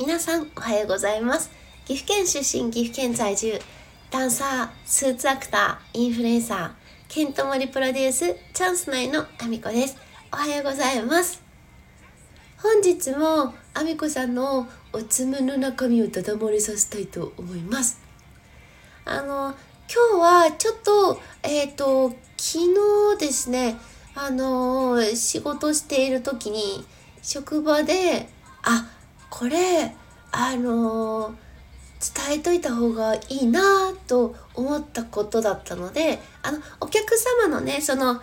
皆さんおはようございます。岐阜県出身岐阜県在住ダンサースーツアクターインフルエンサーケントモリプロデュースチャンス内のあみこです。おはようございます。本日もあみこさんのおつむの中身をダダ漏れさせたいと思います。あの今日はちょっとえっ、ー、と昨日ですねあの仕事している時に職場でこれあの伝えといた方がいいなと思ったことだったのであのお客様のねその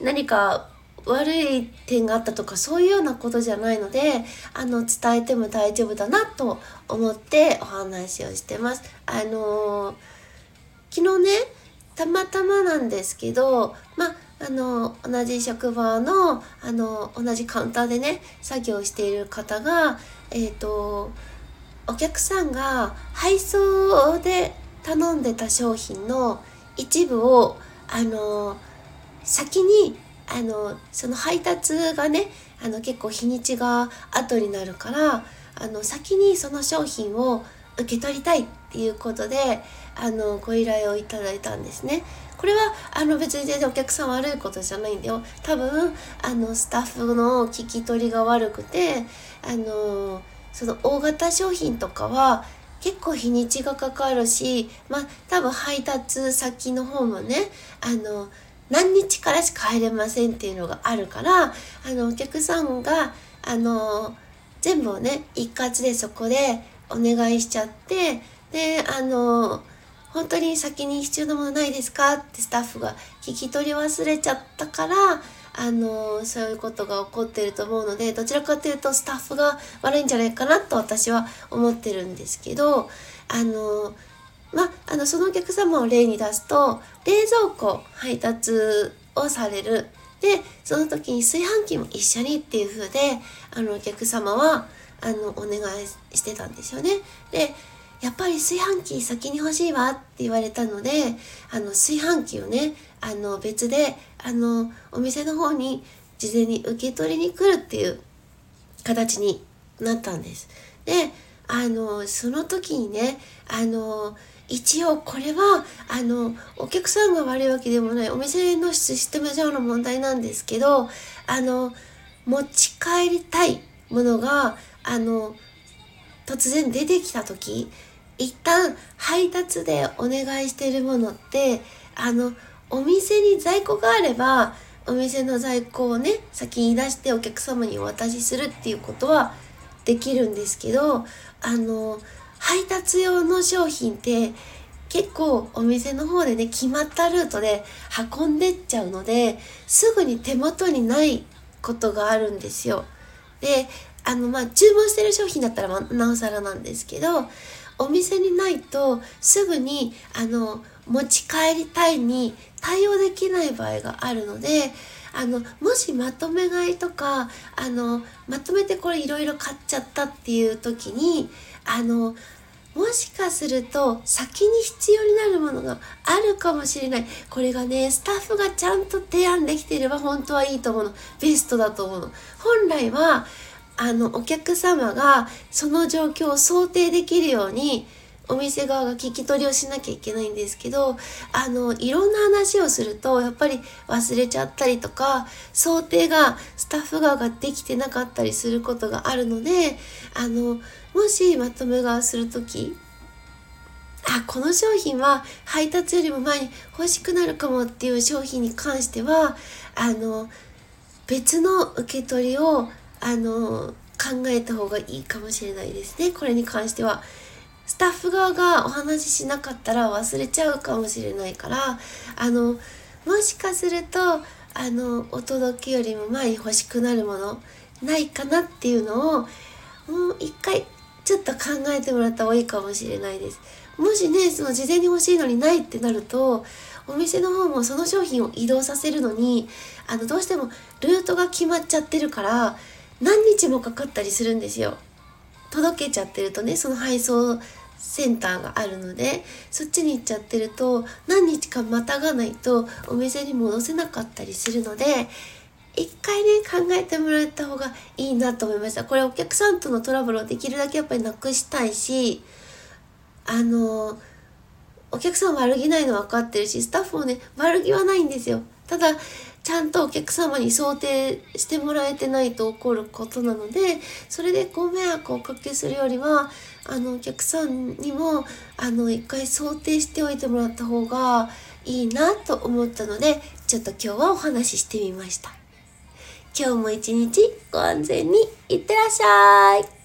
何か悪い点があったとかそういうようなことじゃないのであの伝えても大丈夫だなと思ってお話をしてます。あの昨日ねたまたまなんですけどまああの同じ職場のあの同じカウンターでね作業している方がえっ、ー、とお客さんが配送で頼んでた商品の一部をあの先にあのその配達がねあの結構日にちが後になるからあの先にその商品を受け取りたいっいうことであのご依頼をいただいたんですね。これはあの別に全然お客さん悪いことじゃないんだよ多分あのスタッフの聞き取りが悪くてあのその大型商品とかは結構日にちがかかるしまあ多分配達先の方もねあの何日からしか入れませんっていうのがあるからあのお客さんがあの全部をね一括でそこでお願いしちゃってであの本当に先に必要なものないですか？ってスタッフが聞き取り忘れちゃったからあのそういうことが起こってると思うのでどちらかというとスタッフが悪いんじゃないかなと私は思ってるんですけどあのまあのそのお客様を例に出すと冷蔵庫配達をされるでその時に炊飯器も一緒にっていう風であのお客様はあのお願いしてたんですよね。でやっぱり炊飯器先に欲しいわって言われたのであの炊飯器をねあの別であのお店の方に事前に受け取りに来るっていう形になったんです。であのその時にねあの一応これはあのお客さんが悪いわけでもないお店のシステム上の問題なんですけどあの持ち帰りたいものがあの突然出てきた時一旦配達でお願いしてるものってあのお店に在庫があればお店の在庫をね先に出してお客様にお渡しするっていうことはできるんですけどあの配達用の商品って結構お店の方でね決まったルートで運んでっちゃうのですぐに手元にないことがあるんですよ。であのまあ注文してる商品だったら、まなおさらなんですけどお店にないとすぐにあの持ち帰りたいに対応できない場合があるのであのもしまとめ買いとかあのまとめてこれいろいろ買っちゃったっていう時にあのもしかすると先に必要になるものがあるかもしれない。これがね、スタッフがちゃんと提案できていれば本当はいいと思うの。ベストだと思うの。本来はあのお客様がその状況を想定できるようにお店側が聞き取りをしなきゃいけないんですけどあのいろんな話をするとやっぱり忘れちゃったりとか想定がスタッフ側ができてなかったりすることがあるのであのもしまとめ側する時あこの商品は配達よりも前に欲しくなるかもっていう商品に関してはあの別の受け取りをあの考えた方がいいかもしれないですねこれに関しては。スタッフ側がお話ししなかったら忘れちゃうかもしれないからあのもしかするとあのお届けよりも前に欲しくなるものないかなっていうのをもう一回ちょっと考えてもらった方がいいかもしれないです。もしねその事前に欲しいのにないってなるとお店の方もその商品を移動させるのにあのどうしてもルートが決まっちゃってるから何日もかかったりするんですよ。届けちゃってるとねその配送センターがあるのでそっちに行っちゃってると何日かまたがないとお店に戻せなかったりするので一回ね考えてもらった方がいいなと思いましたこれお客さんとのトラブルをできるだけやっぱりなくしたいしあのお客さん悪気ないの分かってるしスタッフもね悪気はないんですよただちゃんとお客様に想定してもらえてないと起こることなのでそれでご迷惑をおかけするよりはあのお客さんにもあの一回想定しておいてもらった方がいいなと思ったのでちょっと今日はお話ししてみました。今日も一日ご安全にいってらっしゃい。